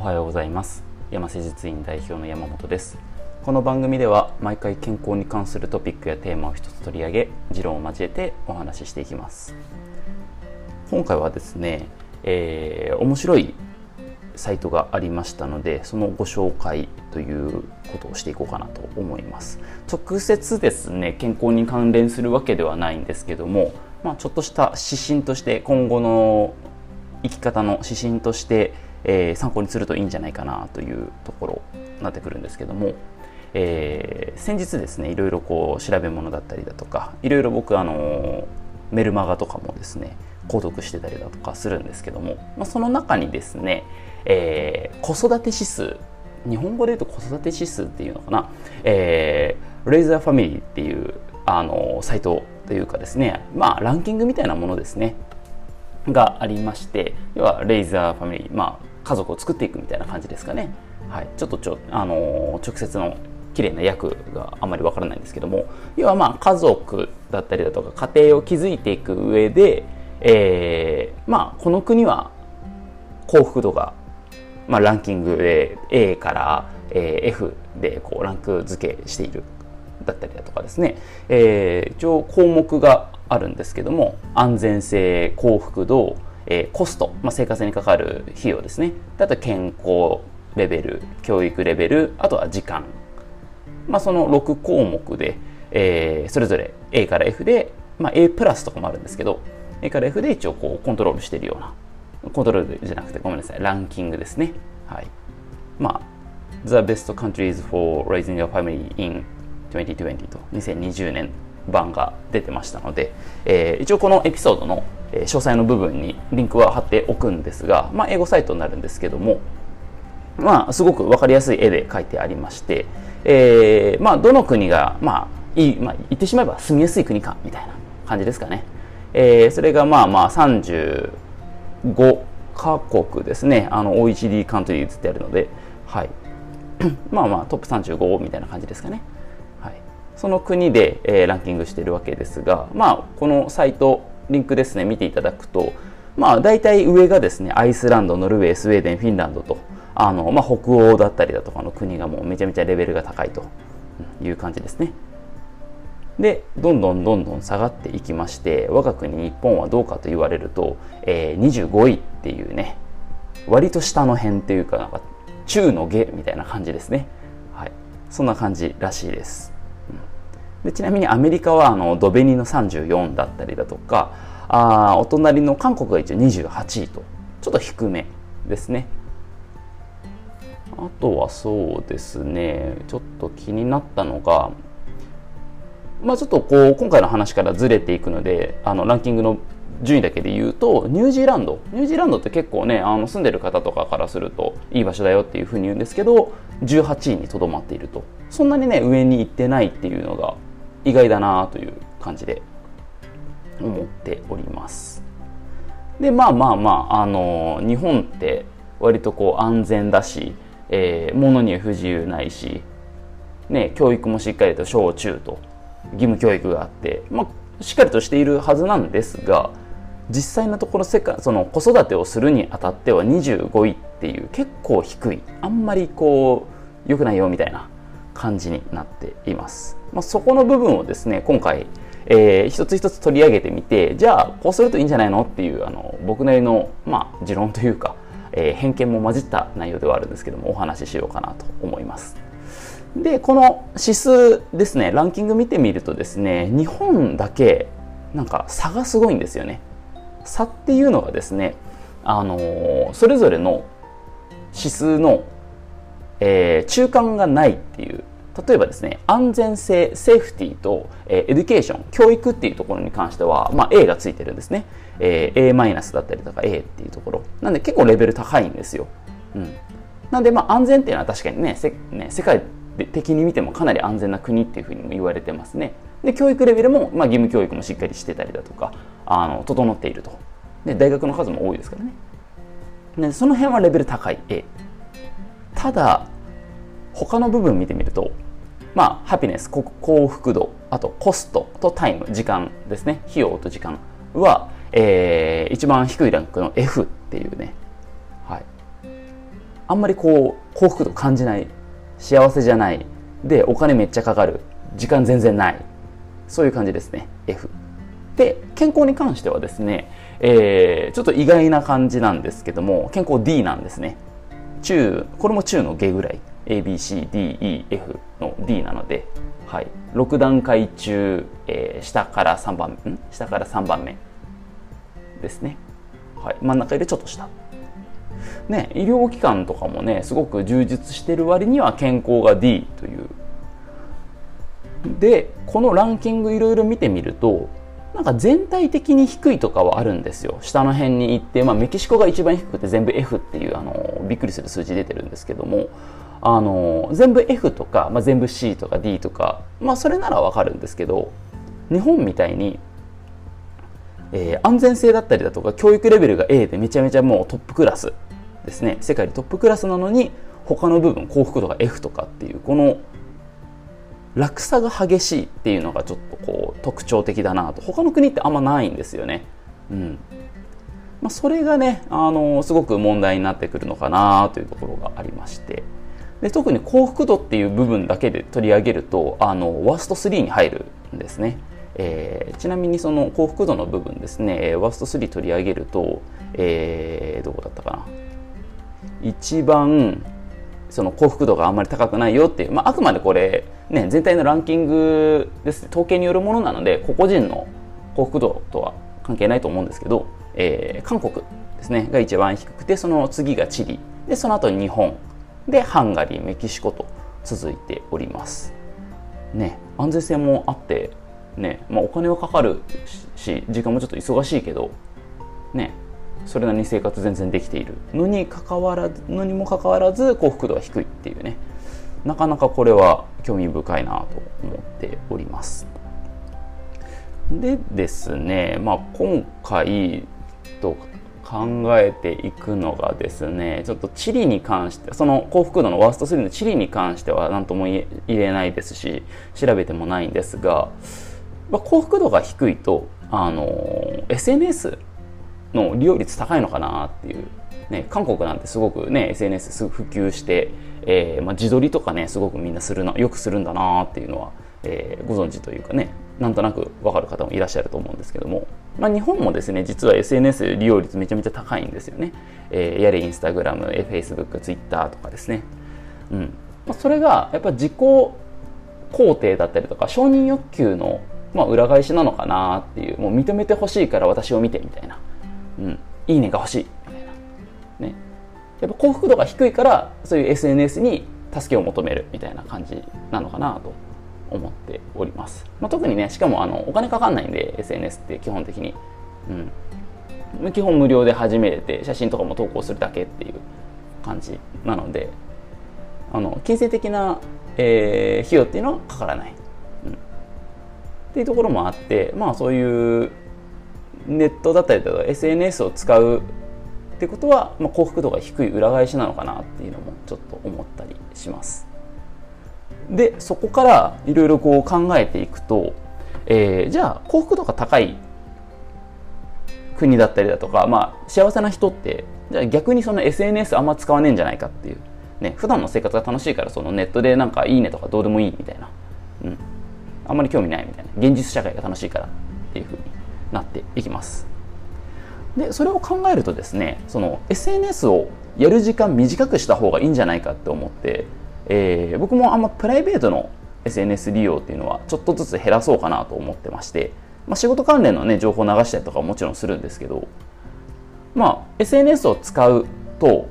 おはようございます。山瀬実院代表の山本です。この番組では毎回健康に関するトピックやテーマを一つ取り上げ持論を交えてお話ししていきます。今回はですね、えー、面白いサイトがありましたのでそのご紹介ということをしていこうかなと思います。直接ですね健康に関連するわけではないんですけども、まあ、ちょっとした指針として今後の生き方の指針として、えー、参考にするといいんじゃないかなというところになってくるんですけども、えー、先日ですねいろいろこう調べ物だったりだとかいろいろ僕あのメルマガとかもですね購読してたりだとかするんですけども、まあ、その中にですね、えー、子育て指数日本語で言うと子育て指数っていうのかな、えー、レイザーファミリーっていうあのサイトというかですねまあランキングみたいなものですねがありまして要はレイザーファミリー、まあ、家族を作っていくみたいな感じですかね、はい、ちょっとちょ、あの直接の綺麗な訳があんまりわからないんですけども。要はまあ家族だったりだとか家庭を築いていく上で、えー、まあこの国は幸福度が、まあ、ランキングで A から、F でこうランク付けしているだったりだとかですね、えー、一応項目があるんですけども安全性幸福度、えー、コスト、まあ、生活にかかる費用ですね。あと健康レベル教育レベルあとは時間、まあ、その6項目で、えー、それぞれ A から F で、まあ、A プラスとかもあるんですけど A から F で一応こうコントロールしているような。コントロールじゃなくてごめんなさいランキングですね。はい。まあ The best countries for raising your family in 2020と2020年版が出てましたので、えー、一応このエピソードの詳細の部分にリンクは貼っておくんですが、まあ、英語サイトになるんですけども、まあ、すごく分かりやすい絵で描いてありまして、えーまあ、どの国が、まあいいまあ、言ってしまえば住みやすい国かみたいな感じですかね。えー、それがまあまあ35カ国ですね、あの OECD カントリーズってあるので、はい、まあまあトップ35みたいな感じですかね。はいその国で、えー、ランキングしているわけですが、まあ、このサイトリンクですね見ていただくと、まあ、大体上がですねアイスランドノルウェースウェーデンフィンランドとあの、まあ、北欧だったりだとかの国がもうめちゃめちゃレベルが高いという感じですね。でどんどんどんどん下がっていきまして我が国日本はどうかと言われると、えー、25位っていうね割と下の辺というかなんか中の下みたいな感じですね。はい、そんな感じらしいです。でちなみにアメリカはあのドベニの34だったりだとかあお隣の韓国が一応28位とちょっと低めですね。あとはそうですねちょっと気になったのがまあちょっとこう今回の話からずれていくのであのランキングの順位だけで言うとニュージーランド。ニュージーランドって結構ねあの住んでる方とかからするといい場所だよっていうふうに言うんですけど18位にとどまっていると。そんなにね上に行ってないっていうのが意外だなという感じで思っております。でまあまあまああの日本って割とこう安全だし、えー、物には不自由ないし、ね、教育もしっかりと小中と義務教育があって、まあ、しっかりとしているはずなんですが実際のところ世界その子育てをするにあたっては25位っていう結構低い。あんまりこう良くないよみたいな感じになっています。まあ、そこの部分をですね今回、えー、一つ一つ取り上げてみてじゃあこうするといいんじゃないのっていうあの僕なりの、まあ、持論というか、えー、偏見も混じった内容ではあるんですけどもお話ししようかなと思います。でこの指数ですねランキング見てみるとですね日本だけなんか差がすごいんですよね。差っていうのがですねあのー、それぞれの指数の、えー、中間がないっていう例えばですね安全性 safety と、えー、 education 教育っていうところに関しては、まあ、A がついてるんですね、えー、A マイナスだったりとか A っていうところ。なんで結構レベル高いんですよ、うん、なんでまあ安全っていうのは確かにねせね世界的に見てもかなり安全な国っていうふうにも言われてますね。で教育レベルも、まあ、義務教育もしっかりしてたりだとかあの整っていると。で大学の数も多いですからね。でその辺はレベル高い。A ただ他の部分見てみるとまあ、ハピネス幸福度あとコストとタイム時間ですね。費用と時間は、えー、一番低いランクの F っていうね、はい、あんまりこう幸福度感じない幸せじゃないでお金めっちゃかかる時間全然ないそういう感じですね。F で健康に関してはですね、えー、ちょっと意外な感じなんですけども健康 D なんですね。中これも中の下ぐらい。ABCDEF の D なので、はい、6段階中、えー、下から3番目下から3番目ですね、はい、真ん中よりちょっと下。ね、医療機関とかもねすごく充実してる割には健康が D という。でこのランキングいろいろ見てみるとなんか全体的に低いとかはあるんですよ。下の辺に行って、まあ、メキシコが一番低くて全部 F っていうあのびっくりする数字出てるんですけどもあの全部 F とか、まあ、全部 C とか D とか、まあ、それならわかるんですけど日本みたいに、えー、安全性だったりだとか教育レベルが A でめちゃめちゃもうトップクラスですね。世界でトップクラスなのに他の部分幸福度が F とかっていうこの落差が激しいっていうのがちょっとこう特徴的だなと。他の国ってあんまないんですよね。うん。まあ、それがねあのすごく問題になってくるのかなというところがありまして。で特に幸福度っていう部分だけで取り上げるとあのワースト3に入るんですね。えー、ちなみにその幸福度の部分ですね。ワースト3取り上げると、えー、どこだったかな。一番その幸福度があんまり高くないよっていう、まあ、あくまでこれ、ね、全体のランキングです、統計によるものなので個々人の幸福度とは関係ないと思うんですけど、えー、韓国ですね。が一番低くてその次がチリ。でその後日本。でハンガリーメキシコと続いております。ね、安全性もあってね、まあ、お金はかかるし時間もちょっと忙しいけどねそれなりに生活全然できている。のにかかわらずのにもかかわらず幸福度は低いっていうね。なかなかこれは興味深いなと思っております。でですね、まあ、今回と考えていくのがですねちょっと地理に関してその幸福度のワースト3の地理に関しては何とも言えないですし調べてもないんですが、まあ、幸福度が低いとあの SNS の利用率高いのかなっていう、ね、韓国なんてすごくね SNS すぐ普及して、えーまあ、自撮りとかねすごくみんなするなよくするんだなっていうのは、えー、ご存知というかね。なんとなく分かる方もいらっしゃると思うんですけども、まあ、日本もですね実は SNS 利用率めちゃめちゃ高いんですよね、えー、やれインスタグラム、フェイスブック、ツイッターとかですね、うん。まあ、それがやっぱ自己肯定だったりとか承認欲求のまあ裏返しなのかなっていうもう認めてほしいから私を見てみたいな。うん、いいねが欲しい。みたいな、ね、やっぱ幸福度が低いからそういう SNS に助けを求めるみたいな感じなのかなと。思っております、まあ、特にねしかもあのお金かかんないんで SNS って基本的に、うん、基本無料で始めれて写真とかも投稿するだけっていう感じなのであの金銭的な、えー、費用っていうのはかからない、うん、っていうところもあってまあそういうネットだったりとか SNS を使うってことは、まあ、幸福度が低い裏返しなのかなっていうのもちょっと思ったりします。でそこからいろいろこう考えていくと、えー、じゃあ幸福度が高い国だったりだとか、まあ、幸せな人ってじゃあ逆にその SNS あんま使わねえんじゃないかっていう、ね、普段の生活が楽しいからそのネットでなんかいいねとかどうでもいいみたいな、うん、あんまり興味ないみたいな。現実社会が楽しいからっていうふうになっていきます。でそれを考えるとですねその SNS をやる時間短くした方がいいんじゃないかって思って、えー、僕もあんまプライベートの SNS 利用っていうのはちょっとずつ減らそうかなと思ってまして、まあ、仕事関連のね情報流したりとかももちろんするんですけどまあ SNS を使うと、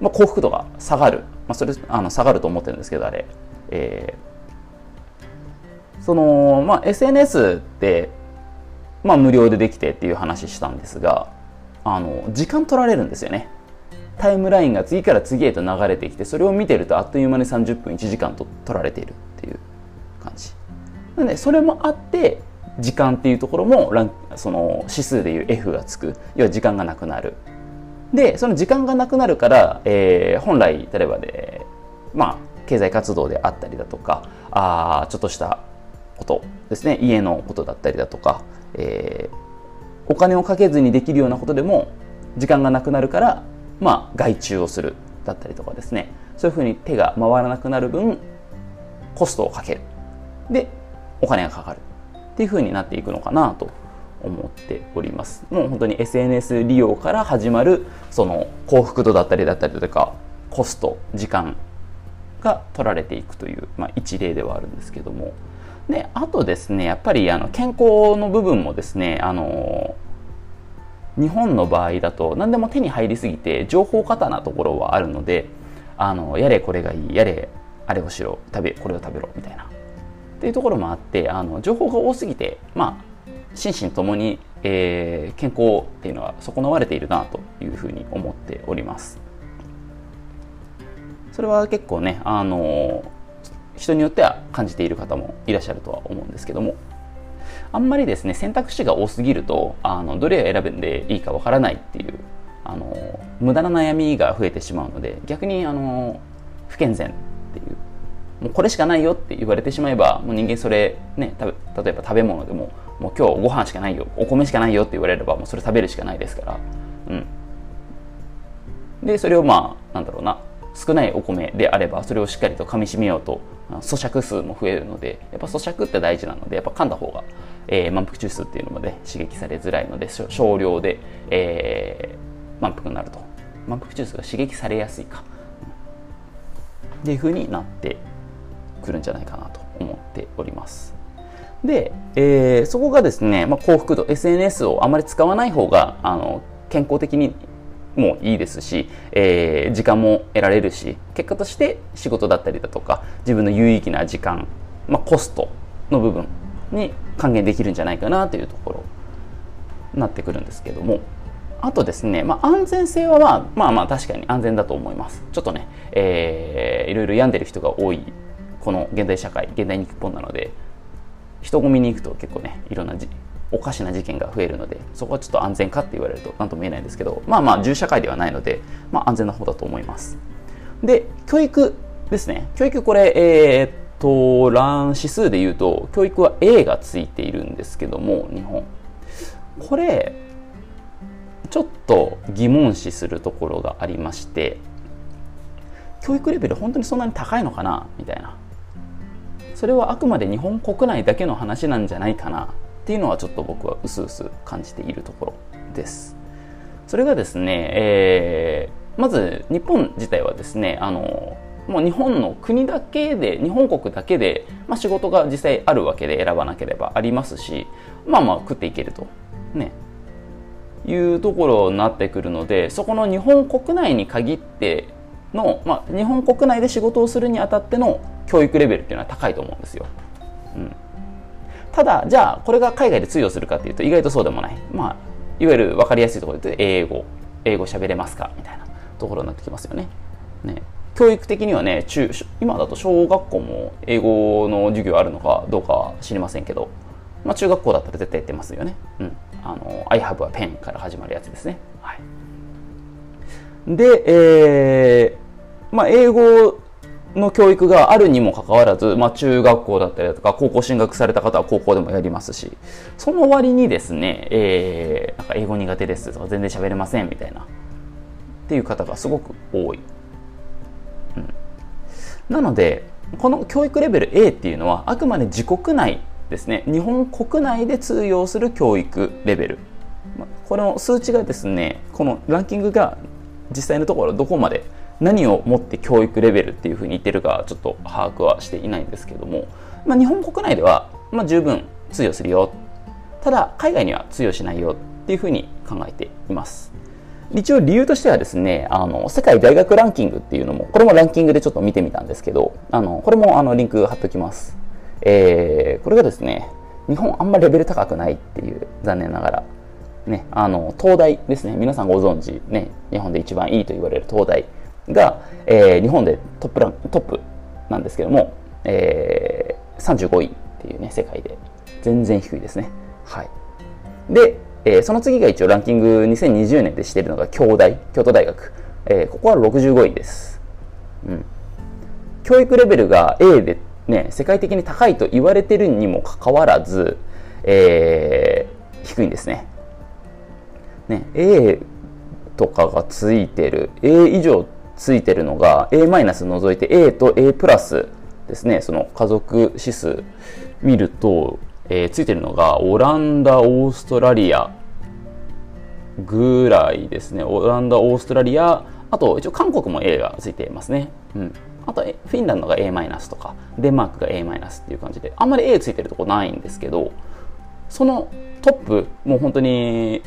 まあ、幸福度が下がる、まあ、それあの下がると思ってるんですけどあれ、えー、そのまあ SNS ってまあ、無料でできてっていう話したんですがあの時間取られるんですよね。タイムラインが次から次へと流れてきてそれを見てるとあっという間に30分1時間と取られているっていう感じ。なのでそれもあって時間っていうところもランその指数でいう F がつく。要は時間がなくなる。でその時間がなくなるから、えー、本来例えばでまあ経済活動であったりだとかあちょっとしたことですね。家のことだったりだとかえー、お金をかけずにできるようなことでも時間がなくなるから、まあ、外注をするだったりとかですね。そういうふうに手が回らなくなる分コストをかける。でお金がかかるっていうふうになっていくのかなと思っております。もう本当に SNS 利用から始まるその幸福度だったりだったりとかコスト時間が取られていくという、まあ、一例ではあるんですけども。であとですねやっぱりあの健康の部分もですねあの日本の場合だと何でも手に入りすぎて情報過多なところはあるのであのやれこれがいいやれあれをしろ食べこれを食べろみたいな。っていうところもあってあの情報が多すぎてまあ心身ともに、えー、健康っていうのは損なわれているなというふうに思っております。それは結構ねあの人によっては感じている方もいらっしゃるとは思うんですけども。あんまりですね選択肢が多すぎるとあのどれを選ぶんでいいかわからないっていうあの無駄な悩みが増えてしまうので逆にあの不健全っていうもうこれしかないよって言われてしまえばもう人間それね例えば食べ物でももう今日ご飯しかないよお米しかないよって言われればもうそれ食べるしかないですからうん。でそれをまあなんだろうな少ないお米であればそれをしっかりと噛みしめようと咀嚼数も増えるのでやっぱ咀嚼って大事なのでやっぱ噛んだ方が、えー、満腹中枢っていうのまで刺激されづらいので少量で、えー、満腹になると。満腹中枢が刺激されやすいか。っていうふうになってくるんじゃないかなと思っております。で、えー、そこがですね、まあ、幸福度 SNS をあまり使わない方があの健康的にもいいですし、えー、時間も得られるし結果として仕事だったりだとか自分の有意義な時間、まあ、コストの部分に還元できるんじゃないかなというところになってくるんですけども。あとですね、まあ、安全性は、まあ、まあまあ確かに安全だと思います。ちょっとね、えー、いろいろ病んでる人が多いこの現代社会現代日本なので人混みに行くと結構ねいろんなじおかしな事件が増えるのでそこはちょっと安全かって言われると何とも言えないんですけどまあまあ銃社会ではないので、まあ、安全な方だと思います。で教育ですね。教育これえー、っと乱指数で言うと教育は A がついているんですけども日本これちょっと疑問視するところがありまして教育レベル本当にそんなに高いのかなみたいなそれはあくまで日本国内だけの話なんじゃないかなっていうのはちょっと僕は薄々感じているところです。それがですね、えー、まず日本自体はですね、あのもう日本の国だけで日本国だけで、まあ、仕事が実際あるわけで選ばなければありますしまあまあ食っていけるとねいうところになってくるのでそこの日本国内に限っての、まあ、日本国内で仕事をするにあたっての教育レベルっていうのは高いと思うんですよ。うんただ、じゃあ、これが海外で通用するかっていうと、意外とそうでもない。まあ、いわゆる分かりやすいところで言うと、英語、英語喋れますかみたいなところになってきますよね。ね教育的にはね中、今だと小学校も英語の授業あるのかどうか知りませんけど、まあ、中学校だったら絶対やってますよね。うん。あの、I have a pen から始まるやつですね。はい。で、えー、まあ、英語の教育があるにもかかわらず、まあ、中学校だったりとか高校進学された方は高校でもやりますしその割にですね、えー、なんか英語苦手ですとか全然喋れませんみたいなっていう方がすごく多い、なのでこの教育レベル A っていうのはあくまで自国内ですね。日本国内で通用する教育レベル。この数値がですねこのランキングが実際のところどこまで何をもって教育レベルっていうふうに言ってるかちょっと把握はしていないんですけども、まあ、日本国内では、まあ、十分通用するよ。ただ海外には通用しないよっていうふうに考えています。一応理由としてはですねあの世界大学ランキングっていうのもこれもランキングでちょっと見てみたんですけどあのこれもあのリンク貼っておきます、えー、これがですね日本あんまりレベル高くないっていう残念ながら。ね、あの東大ですね。皆さんご存知、ね、日本で一番いいと言われる東大が、えー、日本でトップラントップなんですけども、えー、35位っていうね世界で。全然低いですね。はい、で、えー、その次が一応ランキング2020年でしているのが京大京都大学、えー、ここは65位です、うん。教育レベルが A でね世界的に高いと言われてるにもかかわらず、えー、低いんですね。ね A とかがついてる A 以上ついてるのが A マイナス除いて A と A プラスですねその家族指数見ると、えー、ついてるのがオランダオーストラリアぐらいですね。オランダオーストラリアあと一応韓国も A がついていますね、うん、あとフィンランドが A マイナスとかデンマークが A マイナスっていう感じであんまり A ついてるとこないんですけどそのトップもう本当に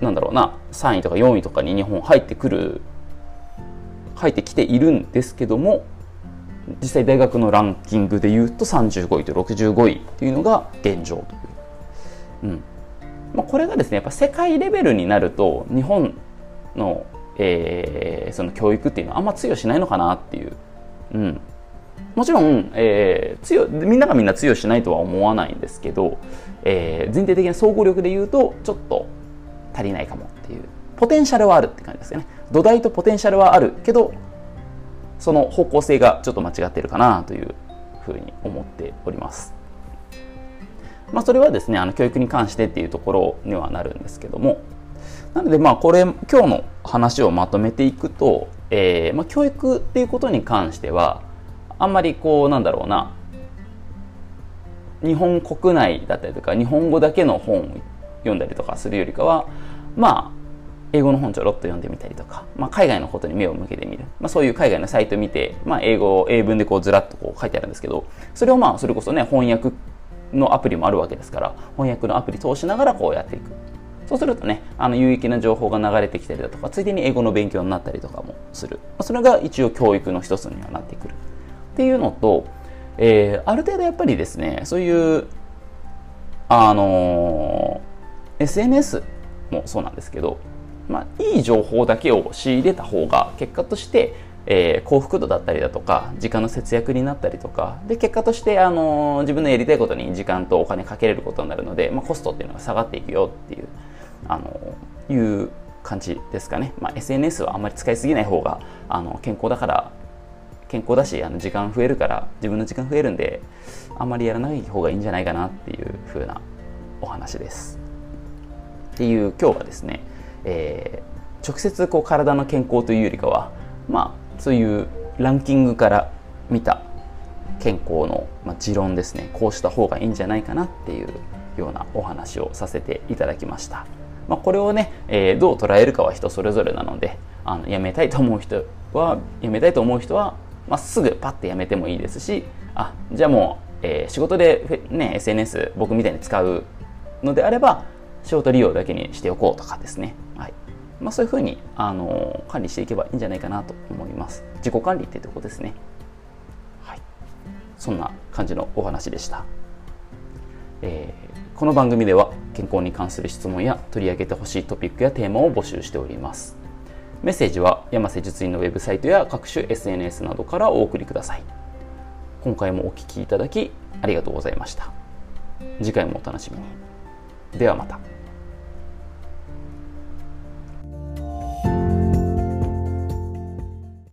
なんだろうな3位とか4位とかに日本入ってくる入ってきているんですけども実際大学のランキングでいうと35位と65位っていうのが現状という、うん。まあ、これがですねやっぱ世界レベルになると日本の,、えー、その教育っていうのはあんま通用しないのかなっていう、うん、もちろん、えー、強みんながみんな通用しないとは思わないんですけど、えー、全体的な総合力でいうとちょっと足りないかもっていう。ポテンシャルはあるって感じですよね。土台とポテンシャルはあるけどその方向性がちょっと間違ってるかなというふうに思っております。まあ、それはですねあの教育に関してっていうところにはなるんですけどもなのでまあこれ今日の話をまとめていくと、えーまあ、教育っていうことに関してはあんまりこうなんだろうな日本国内だったりとか日本語だけの本を読んだりとかするよりかはまあ英語の本ちょろっと読んでみたりとか、まあ、海外のことに目を向けてみる、まあ、そういう海外のサイトを見て、まあ、英語英文でこうずらっとこう書いてあるんですけどそれをまあそれこそね翻訳のアプリもあるわけですから翻訳のアプリ通しながらこうやっていく。そうするとねあの有益な情報が流れてきたりだとかついでに英語の勉強になったりとかもする、まあ、それが一応教育の一つにはなってくる。っていうのと、えー、ある程度やっぱりですねそういうあのー、SNS もそうなんですけどまあ、いい情報だけを仕入れた方が結果として、えー、幸福度だったりだとか時間の節約になったりとかで結果として、あのー、自分のやりたいことに時間とお金かけれることになるので、まあ、コストっていうのが下がっていくよっていう、あのー、いう感じですかね、まあ、SNS はあんまり使いすぎない方があの健康だから健康だしあの時間増えるから自分の時間増えるんであんまりやらない方がいいんじゃないかなっていう風なお話です。っていう今日はですねえー、直接こう体の健康というよりかは、まあ、そういうランキングから見た健康の、まあ、持論ですね。こうした方がいいんじゃないかなっていうようなお話をさせていただきました、まあ、これをね、えー、どう捉えるかは人それぞれなのであのやめたいと思う人はやめたいと思う人は、まあ、すぐパッてやめてもいいですしあじゃあもう、えー、仕事で、ね、SNS 僕みたいに使うのであれば仕事利用だけにしておこうとかですね。はい。まあ、そういうふうにあの管理していけばいいんじゃないかなと思います。自己管理ってとこですね。はい。そんな感じのお話でした、えー、この番組では健康に関する質問や取り上げてほしいトピックやテーマを募集しております。メッセージは山瀬術院のウェブサイトや各種 SNS などからお送りください。今回もお聴きいただきありがとうございました。次回もお楽しみに。ではまた。